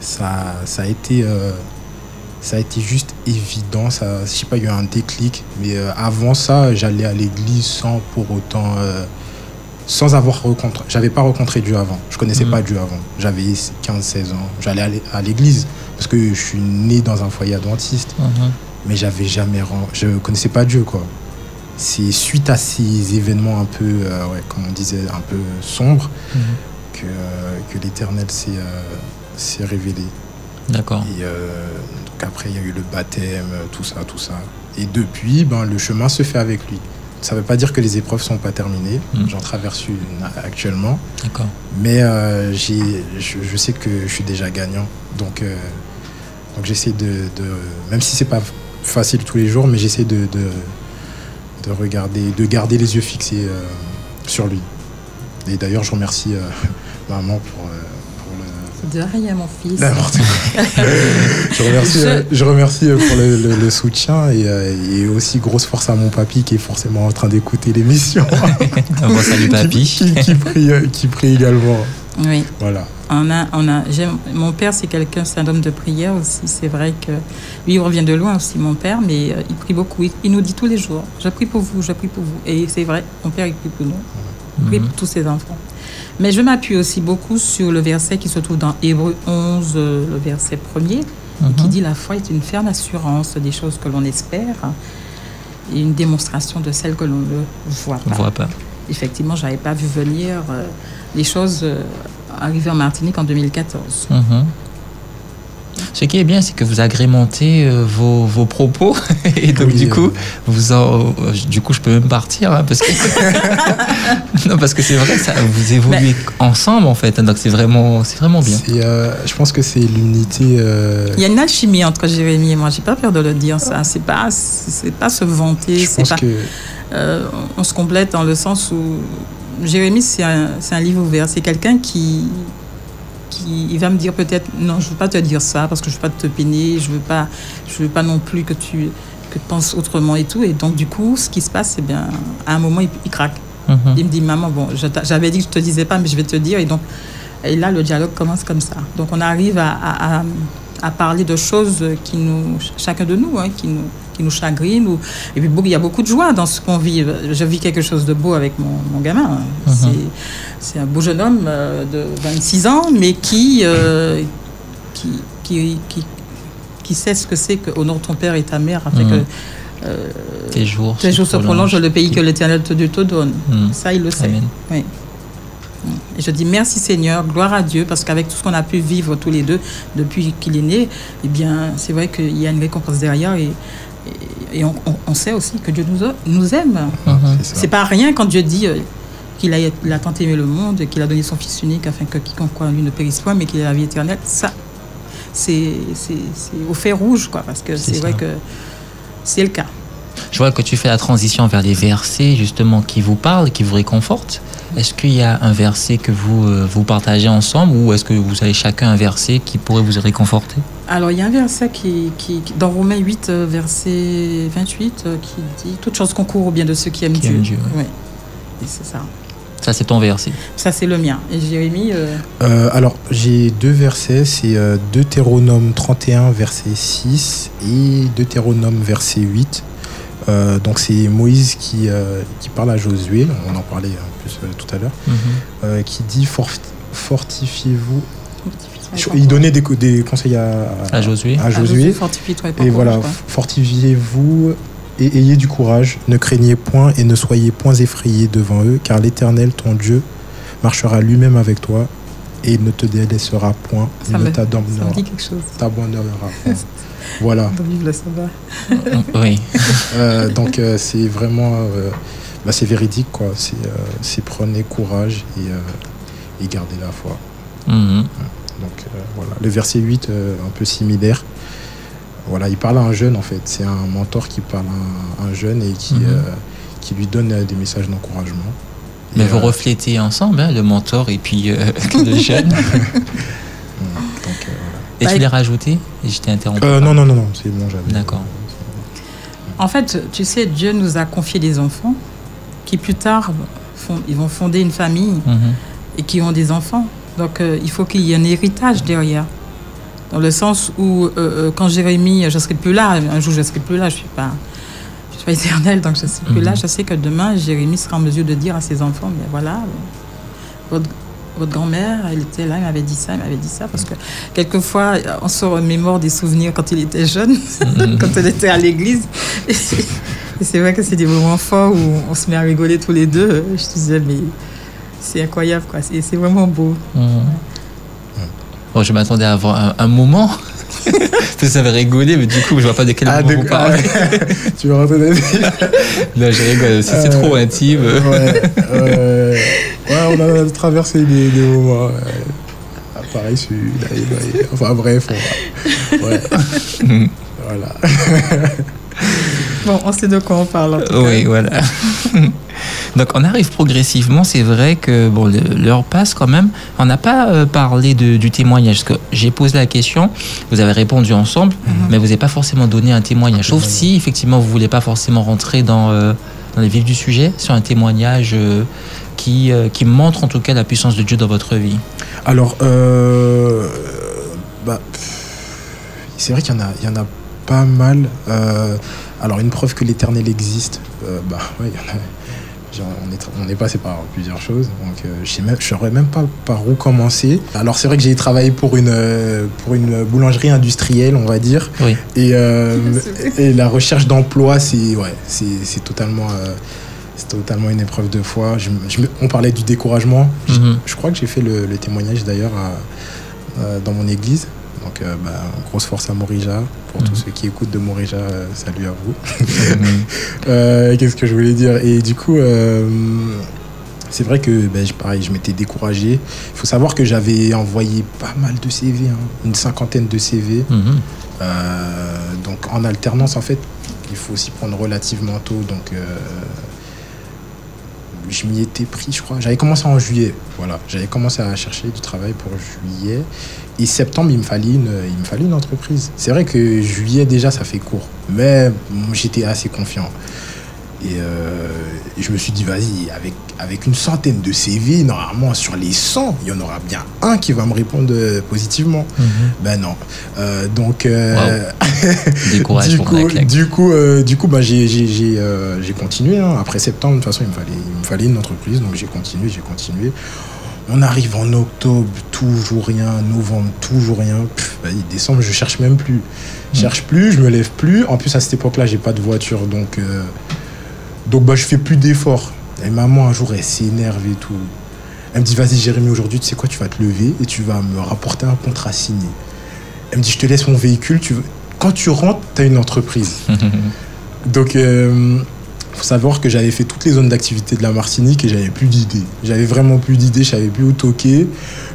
ça, ça, a été, euh, ça a été juste évident. Ça, je sais pas, il y a eu un déclic. Mais euh, avant ça, j'allais à l'église sans pour autant. Sans avoir rencontré. J'avais pas rencontré Dieu avant. Je connaissais pas mhm. Dieu avant. J'avais 15-16 ans. J'allais à l'église parce que je suis né dans un foyer adventiste. Mhm. Mais j'avais jamais. Je connaissais pas Dieu, quoi c'est suite à ces événements un peu, ouais, comme on disait, un peu sombres, mhm que, euh, que l'Éternel s'est euh, révélé. D'accord. Et euh, donc après, il y a eu le baptême, tout ça, tout ça. Et depuis, ben, le chemin se fait avec lui. Ça ne veut pas dire que les épreuves ne sont pas terminées. Hmm. J'en traverse une actuellement. D'accord. Mais j'ai, je, sais que je suis déjà gagnant. Donc, donc j'essaie de, de, Même si c'est pas facile tous les jours, mais j'essaie de, de, de, regarder, de garder les yeux fixés sur lui. Et d'ailleurs, je remercie [laughs] maman pour, euh. De rien, mon fils. [laughs] je, remercie, euh, je... remercie euh, pour le, soutien et, aussi grosse force à mon papy qui est forcément en train d'écouter l'émission. [laughs] salut papy. Qui, qui, prie, qui prie également. Oui. Voilà. On a, on a, mon père, c'est quelqu'un, c'est un homme de prière aussi. C'est vrai que lui, il revient de loin aussi, mon père, mais il prie beaucoup. Il, nous dit tous les jours Je prie pour vous, je prie pour vous. Et c'est vrai, mon père, il prie pour nous. Il prie pour tous ses enfants. Mais je m'appuie aussi beaucoup sur le verset qui se trouve dans Hébreu 11, euh, le verset premier, qui dit la foi est une ferme assurance des choses que l'on espère et une démonstration de celles que l'on ne voit pas. Voit pas. Effectivement, j'avais pas vu venir euh, les choses euh, arriver en Martinique en 2014. Ce qui est bien, c'est que vous agrémentez euh, vos, vos, propos [laughs] et donc du coup, vous en, du coup, je peux même partir hein, parce que [laughs] non, parce que c'est vrai, ça, vous évoluez ensemble en fait, donc c'est vraiment, c'est vraiment bien. Euh, je pense que c'est l'unité. Euh... Il y a une alchimie entre Jérémy et moi. J'ai pas peur de le dire ça. C'est pas, c'est pas se vanter. C'est pas. Que... Euh, on se complète dans le sens où Jérémy, c'est un, un livre ouvert. C'est quelqu'un qui il va me dire peut-être non, je veux pas te dire ça parce que je veux pas te peiner, je veux pas, je veux pas non plus que tu que penses autrement et tout. Et donc du coup, ce qui se passe, c'est bien à un moment il, craque. Mhm. Il me dit maman, bon, j'avais dit que je te disais pas, mais je vais te dire. Et donc et là, le dialogue commence comme ça. Donc on arrive à, à, parler de choses qui nous, chacun de nous, hein, qui nous qui nous chagrine. Ou... Et puis il y a beaucoup de joie dans ce qu'on vit. Je vis quelque chose de beau avec mon, mon gamin. Mhm. C'est un beau jeune homme euh, de 26 ans, mais qui, euh, qui, qui, qui, sait ce que c'est qu'honore ton père et ta mère afin que mhm. euh, tes jours, tes jours se prolongent, le pays que l'Éternel te, te donne. Mhm. Ça, il le sait. Oui. Et je dis merci Seigneur, gloire à Dieu, parce qu'avec tout ce qu'on a pu vivre tous les deux depuis qu'il est né, eh bien, c'est vrai qu'il y a une récompense derrière et, et, on, sait aussi que Dieu nous, nous aime. Mhm. C'est pas rien quand Dieu dit euh, qu'il a, a, tant aimé le monde, qu'il a donné son Fils unique afin que quiconque croit en lui ne périsse point, mais qu'il ait la vie éternelle. Ça, c'est au fer rouge, quoi, parce que c'est vrai que c'est le cas. Je vois que tu fais la transition vers les versets justement qui vous parlent, qui vous réconfortent. Est-ce qu'il y a un verset que vous, euh, vous partagez ensemble ou est-ce que vous avez chacun un verset qui pourrait vous réconforter? Alors, il y a un verset qui, qui dans Romains 8, euh, verset 28, euh, qui dit Toute chose concourt au bien de ceux qui aiment Dieu. oui. C'est ça. Ça, c'est ton verset. Ça, c'est le mien. Et Jérémie Alors, j'ai deux versets. C'est Deutéronome 31, verset 6 et Deutéronome, verset 8. Euh, donc c'est Moïse qui, euh, qui parle à Josué, on en parlait un peu euh, tout à l'heure, mhm. qui dit fortifiez-vous. Il donnait des, des conseils à, à, Josué. À Josué. et voilà, fortifiez-vous et ayez du courage. Ne craignez point et ne soyez point effrayés devant eux, car l'Éternel, ton Dieu, marchera lui-même avec toi et il ne te délaissera point. il ne t'abandonnera point. [laughs] Voilà. oui. [laughs] Euh, donc euh, c'est vraiment, euh, bah, c'est véridique quoi. C'est prenez courage et, et gardez la foi. Mhm. Donc voilà. Le verset 8, un peu similaire. Voilà, il parle à un jeune en fait. C'est un mentor qui parle à un, jeune et qui, mhm. qui lui donne des messages d'encouragement. Mais vous reflétez ensemble, hein, le mentor et puis [laughs] le jeune. [laughs] Et tu l'as rajouté Et je t'ai interrompu euh, Non, non, non, non, c'est bon, j'avais. D'accord. En fait, tu sais, Dieu nous a confié des enfants qui plus tard font, ils vont fonder une famille mhm. et qui ont des enfants. Donc euh, il faut qu'il y ait un héritage derrière. Dans le sens où euh, quand Jérémie, je ne serai plus là, un jour je ne serai plus là, je ne suis pas, je suis pas éternelle, donc je ne serai plus là. Mhm. Je sais que demain, Jérémie sera en mesure de dire à ses enfants, mais voilà, votre, votre grand-mère, elle était là, elle m'avait dit ça, elle m'avait dit ça, parce que quelquefois, on se remémore des souvenirs quand il était jeune, mhm. [laughs] quand elle était à l'église. Et, c'est vrai que c'est des moments forts où on se met à rigoler tous les deux. Je disais, mais c'est incroyable, quoi. C'est vraiment beau. Mhm. Bon, je m'attendais à avoir un, moment. [laughs] ça va rigoler, mais du coup, je vois pas de quel ah, moment vous parlez. [laughs] tu veux rentrer [laughs] Non, je rigole. c'est trop euh, intime. Ouais, ouais. Ouais, on a traversé des, moments. Ah, pareil, celui-là, Enfin, bref, on Ouais. voilà. bon, on sait de quoi on parle. oui, voilà. Donc on arrive progressivement, c'est vrai que bon, l'heure passe quand même. On n'a pas euh, parlé du témoignage, parce que j'ai posé la question, vous avez répondu ensemble, mhm. mais vous n'avez pas forcément donné un témoignage. Sauf si effectivement vous ne voulez pas forcément rentrer dans, euh, dans les vifs du sujet, sur un témoignage euh, qui, qui montre en tout cas la puissance de Dieu dans votre vie Alors, bah, c'est vrai qu'il y, en a, il y en a pas mal. Alors, une preuve que l'éternel existe, bah, ouais, il y en a on, est, on est passé par plusieurs choses, donc euh, je ne saurais même pas par où commencer. Alors c'est vrai que j'ai travaillé pour une, euh, pour une boulangerie industrielle, on va dire. Et, euh, [laughs] et la recherche d'emploi, c'est ouais, totalement, c'est totalement une épreuve de foi. on parlait du découragement. je, mhm. crois que j'ai fait le, le témoignage d'ailleurs dans mon église. Donc, bah, grosse force à Morija. Pour tous mhm. ceux qui écoutent de Morija, euh, salut à vous. Mhm. [laughs] Euh, qu'est-ce que je voulais dire? Et du coup, euh, c'est vrai que ben, pareil, je m'étais découragé. Il faut savoir que j'avais envoyé pas mal de CV, hein, une cinquantaine de CV. Mhm. donc, en alternance, en fait, il faut aussi prendre relativement tôt. Donc, je m'y étais pris, je crois. J'avais commencé en juillet. Voilà, j'avais commencé à chercher du travail pour juillet. Et septembre, il me fallait une, il me fallait une entreprise. C'est vrai que juillet, déjà, ça fait court. Mais j'étais assez confiant. Euh, et, je me suis dit, vas-y, avec, avec une centaine de CV, normalement, sur les 100, il y en aura bien un qui va me répondre positivement. Mhm. Ben non. Euh, donc, euh, [laughs] du coup, du coup, du coup bah, j'ai continué. Hein. Après septembre, de toute façon, il me fallait, il me fallait une entreprise. Donc, j'ai continué, j'ai continué. On arrive en octobre, toujours rien. Novembre, toujours rien. vas-y, décembre, je cherche même plus. Je cherche plus, je me lève plus. En plus, à cette époque-là, j'ai pas de voiture. Donc, donc bah, je fais plus d'efforts. Et maman, un jour, elle s'énerve et tout. Elle me dit, vas-y Jérémy, aujourd'hui, tu sais quoi, tu vas te lever et tu vas me rapporter un contrat signé. Elle me dit, je te laisse mon véhicule. Tu Quand tu rentres, tu as une entreprise. [laughs] Donc, euh, il faut savoir que j'avais fait toutes les zones d'activité de la Martinique et j'avais plus d'idées. J'avais vraiment plus d'idées, je savais plus où toquer.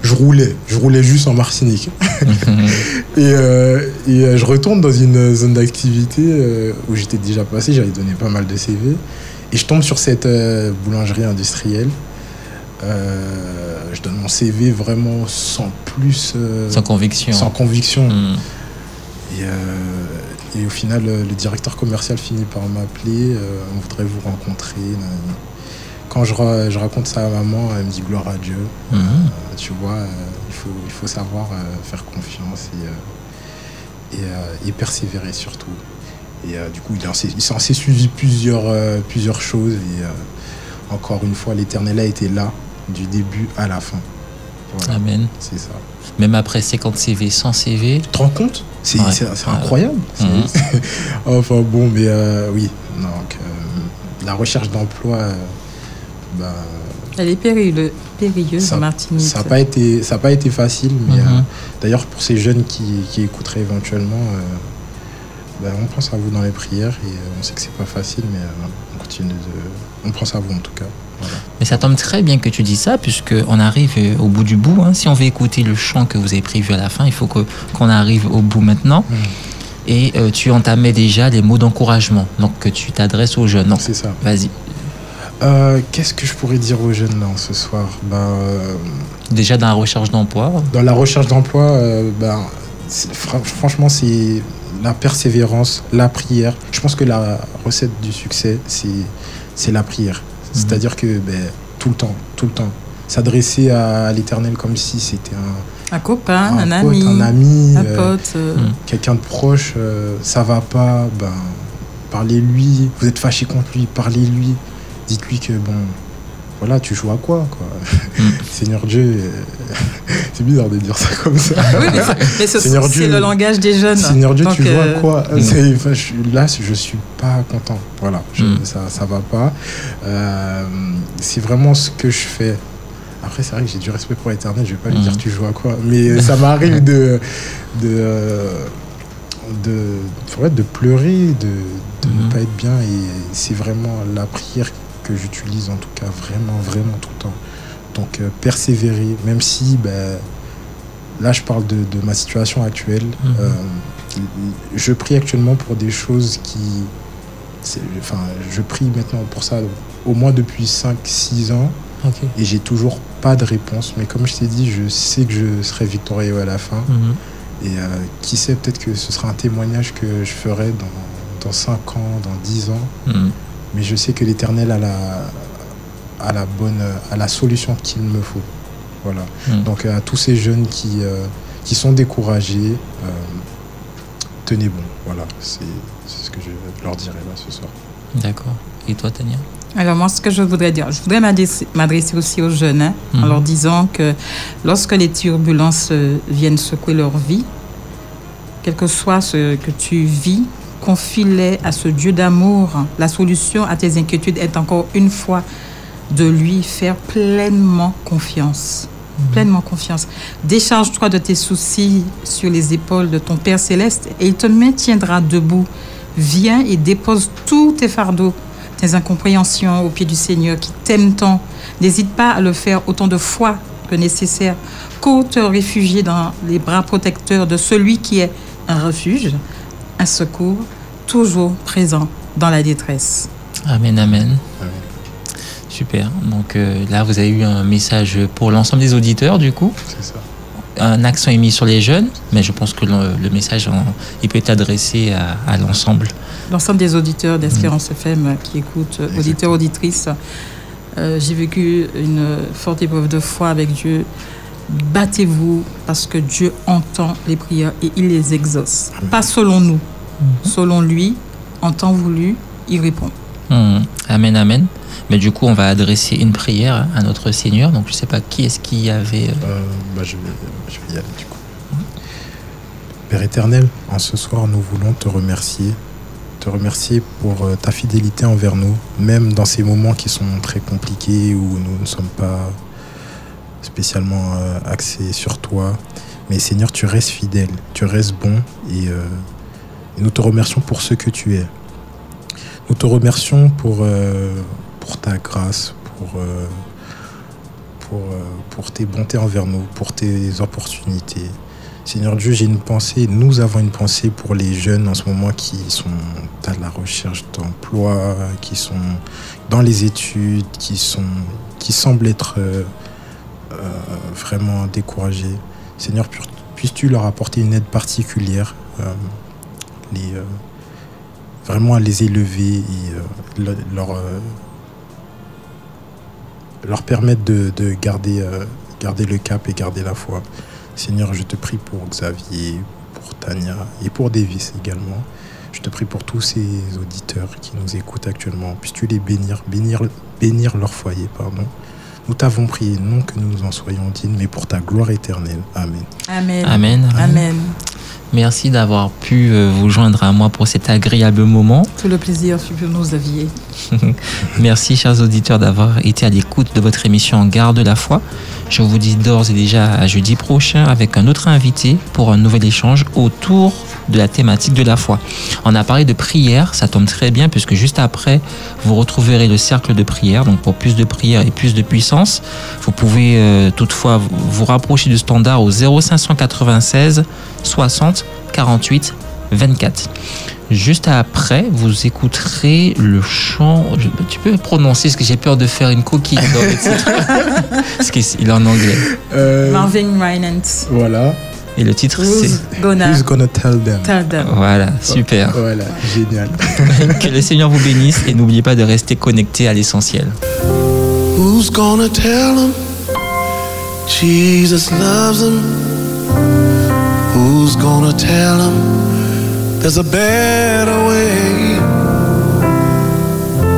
Je roulais, je roulais juste en Martinique. [laughs] et, euh, et euh, je retourne dans une zone d'activité euh, où j'étais déjà passé, j'avais donné pas mal de CV. Et je tombe sur cette boulangerie industrielle. je donne mon CV vraiment sans plus. sans conviction. Sans conviction. Hmm. Et, et au final, le directeur commercial finit par m'appeler, euh, on voudrait vous rencontrer. Quand je, raconte ça à maman, elle me dit gloire à Dieu. Euh, tu vois, euh, il, faut, il faut savoir faire confiance et, et, persévérer surtout. Et du coup, il s'en s'est suivi plusieurs, plusieurs choses. Et encore une fois, l'éternel a été là du début à la fin. Amen. C'est ça. Même après 50 CV, 100 CV. Tu te rends compte? C'est incroyable. Mhm. [laughs] enfin bon, mais euh, oui. Donc, euh, la recherche d'emploi, euh, bah, elle est périlleuse en Martinique. Ça n'a pas, été, pas été facile, mais mhm. d'ailleurs pour ces jeunes qui, qui écouteraient éventuellement, bah, on pense à vous dans les prières et on sait que c'est pas facile, mais on continue de... On pense à vous en tout cas. Mais ça tombe très bien que tu dis ça, puisqu'on arrive euh, au bout du bout. Hein. Si on veut écouter le chant que vous avez prévu à la fin, il faut qu'on arrive au bout maintenant. Mm. Et euh, tu entamais déjà des mots d'encouragement, donc que tu t'adresses aux jeunes. C'est ça. Vas-y. Euh, qu'est-ce que je pourrais dire aux jeunes là, ce soir? Ben, Déjà dans la recherche d'emploi Dans la recherche d'emploi, ben, franchement, c'est la persévérance, la prière. Je pense que la recette du succès, c'est la prière. C'est-à-dire que ben, tout le temps, tout le temps, s'adresser à l'éternel comme si c'était un, un copain, un, ami, un ami, un euh, pote, euh. Mm. quelqu'un de proche, euh, ça va pas, ben, parlez-lui, vous êtes fâché contre lui, parlez-lui, dites-lui que bon, voilà, tu joues à quoi, quoi. Mm. [laughs] Seigneur Dieu, [laughs] c'est bizarre de dire ça comme ça. Oui, mais, c'est le langage des jeunes. Seigneur Dieu, tu joues à quoi mm. Là, je suis pas content. Voilà, mm. ça, ça va pas. Euh, c'est vraiment ce que je fais. Après, c'est vrai que j'ai du respect pour l'éternel, je vais pas lui dire tu joues à quoi. Mais ça m'arrive de. de de, de pleurer, de, de ne pas être bien. Et c'est vraiment la prière que j'utilise en tout cas vraiment, vraiment tout le temps. Donc euh, persévérer, même si ben, là je parle de, ma situation actuelle. Mhm. Euh, je prie actuellement pour des choses qui... Enfin, je prie maintenant pour ça au moins depuis 5-6 ans. Et j'ai toujours pas de réponse. Mais comme je t'ai dit, je sais que je serai victorieux à la fin. Mhm. Et euh, qui sait, peut-être que ce sera un témoignage que je ferai dans, dans 5 ans, dans 10 ans. Mhm mais je sais que l'Éternel a la, a la bonne, a la solution qu'il me faut. Voilà. Hmm. Donc à tous ces jeunes qui, euh, qui sont découragés, euh, tenez bon. Voilà, c'est ce que je leur dirais là ce soir. D'accord. Et toi, Tania? Alors moi, ce que je voudrais dire, je voudrais m'adresser aussi aux jeunes hein, en mhm. leur disant que lorsque les turbulences euh, viennent secouer leur vie, quel que soit ce que tu vis, confie-les à ce Dieu d'amour. La solution à tes inquiétudes est encore une fois de lui faire pleinement confiance. Mhm. Pleinement confiance. Décharge-toi de tes soucis sur les épaules de ton Père céleste et il te maintiendra debout. Viens et dépose tous tes fardeaux tes incompréhensions au pied du Seigneur qui t'aime tant. N'hésite pas à le faire autant de fois que nécessaire. Qu'au te réfugier dans les bras protecteurs de celui qui est un refuge, un secours, toujours présent dans la détresse. Amen, amen. Super. Donc euh, là, vous avez eu un message pour l'ensemble des auditeurs, du coup. C'est ça. Un accent est mis sur les jeunes, mais je pense que le, message, il peut être adressé à l'ensemble l'ensemble des auditeurs d'Espérance FM qui écoutent, auditeurs, auditrices. Euh, j'ai vécu une forte épreuve de foi avec Dieu. Battez-vous parce que Dieu entend les prières et il les exauce. Pas selon nous, mhm. selon lui, en temps voulu, il répond. Mhm. Amen, amen. Mais du coup, on va adresser une prière à notre Seigneur. Donc, je ne sais pas qui est-ce qui avait. Euh, euh, bah, je, vais, je vais y aller du coup. Père éternel, en ce soir, nous voulons te remercier remercier pour euh, ta fidélité envers nous, même dans ces moments qui sont très compliqués où nous ne sommes pas spécialement euh, axés sur toi. Mais Seigneur, tu restes fidèle, tu restes bon et, euh, nous te remercions pour ce que tu es. Nous te remercions pour, pour ta grâce, pour, pour, pour tes bontés envers nous, pour tes opportunités. Seigneur Dieu, j'ai une pensée, nous avons une pensée pour les jeunes en ce moment qui sont à la recherche d'emploi, qui sont dans les études, qui, sont, qui semblent être euh, euh, vraiment découragés. Seigneur, puisses-tu leur apporter une aide particulière, euh, les, vraiment à les élever et leur, leur permettre de, de garder, garder le cap et garder la foi. Seigneur, je te prie pour Xavier, pour Tania et pour Davis également. Je te prie pour tous ces auditeurs qui nous écoutent actuellement. Puisses-tu les bénir, bénir, bénir leur foyer, pardon. Nous t'avons prié, non que nous nous en soyons dignes, mais pour ta gloire éternelle. Amen. Amen. Amen. Amen. Merci d'avoir pu euh, vous joindre à moi pour cet agréable moment. Tout le plaisir fut pour nous, aviez. [laughs] Merci, chers auditeurs, d'avoir été à l'écoute de votre émission En Garde de la foi. Je vous dis d'ores et déjà à jeudi prochain avec un autre invité pour un nouvel échange autour de la thématique de la foi. On a parlé de prière, ça tombe très bien puisque juste après, vous retrouverez le cercle de prière. Donc pour plus de prière et plus de puissance, vous pouvez euh, toutefois vous rapprocher du standard au 0596 60 48 24. Juste après, vous écouterez le chant. tu peux prononcer, parce que j'ai peur de faire une coquille dans le titre. [laughs] parce qu'il est en anglais. Euh, Marvin Rynant. Voilà. Et le titre, c'est Who's gonna tell them? tell them? Voilà, super. Voilà, génial. [laughs] que le Seigneur vous bénisse et n'oubliez pas de rester connecté à l'essentiel. Who's gonna tell them Jesus loves them? Who's gonna tell them there's a better way?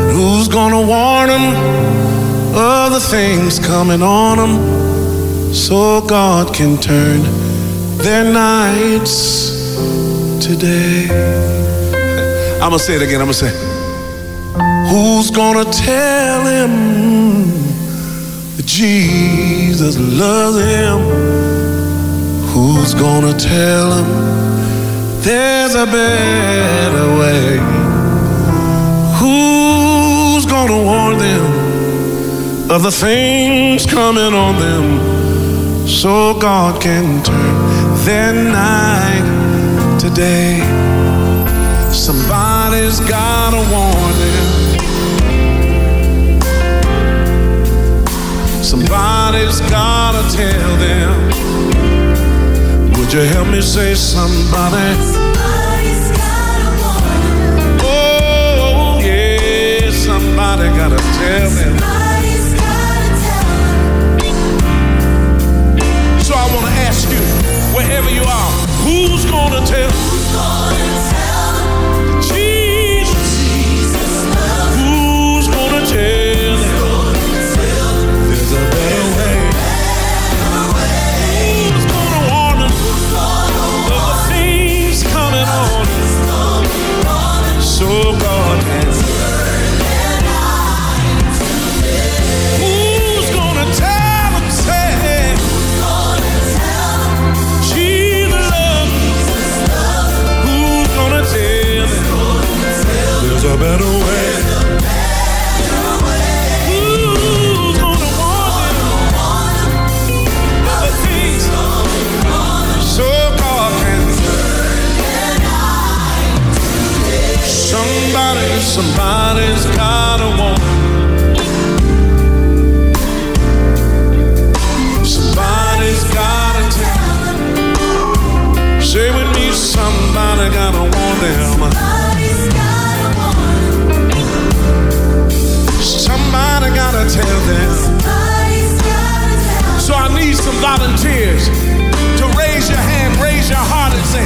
And who's gonna warn them of the things coming on them so God can turn their nights today. [laughs] I'm gonna say it again. I'm gonna say, Who's gonna tell him that Jesus loves him? Who's gonna tell him there's a better way? Who's gonna warn them of the things coming on them so God can turn their night today. Somebody's gotta warn them. Somebody's gotta tell them. Would you help me say somebody? Somebody's gotta warn them. Oh, yeah, somebody gotta tell them. Somebody's gotta tell them. So I wanna ask you wherever you are. Who's gonna tell? Who's gonna tell them? Jesus. Jesus loves Who's gonna tell? a better way. Who's gonna want? So Somebody, somebody's got a woman. Somebody's got a tell. Say with me, somebody gotta want them. Gotta tell them. So I need some volunteers to raise your hand, raise your heart, and say,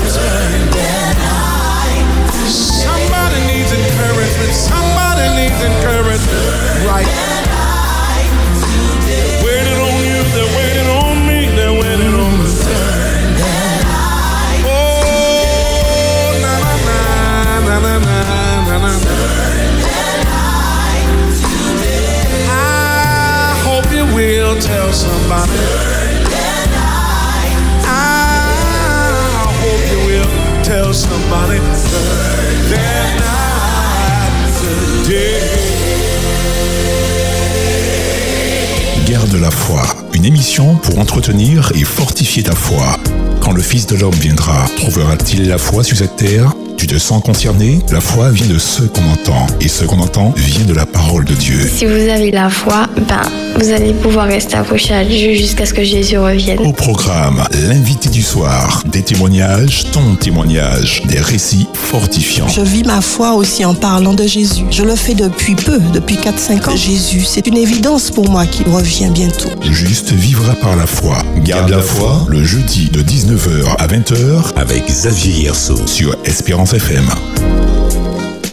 Garde la foi, une émission pour entretenir et fortifier ta foi. Quand le Fils de l'homme viendra, trouvera-t-il la foi sur cette terre? Tu te sens concerné La foi vient de ce qu'on entend, et ce qu'on entend vient de la parole de Dieu. Si vous avez la foi, ben, vous allez pouvoir rester accroché à Dieu jusqu'à ce que Jésus revienne. Au programme, l'invité du soir, des témoignages, ton témoignage, des récits fortifiants. Je vis ma foi aussi en parlant de Jésus. Je le fais depuis peu, depuis 4-5 ans. Jésus, c'est une évidence pour moi qu'il revient bientôt. Juste vivra par la foi. Garde la foi, le jeudi de 19h à 20h avec Xavier Hierso. sur Espérance fréquence FM.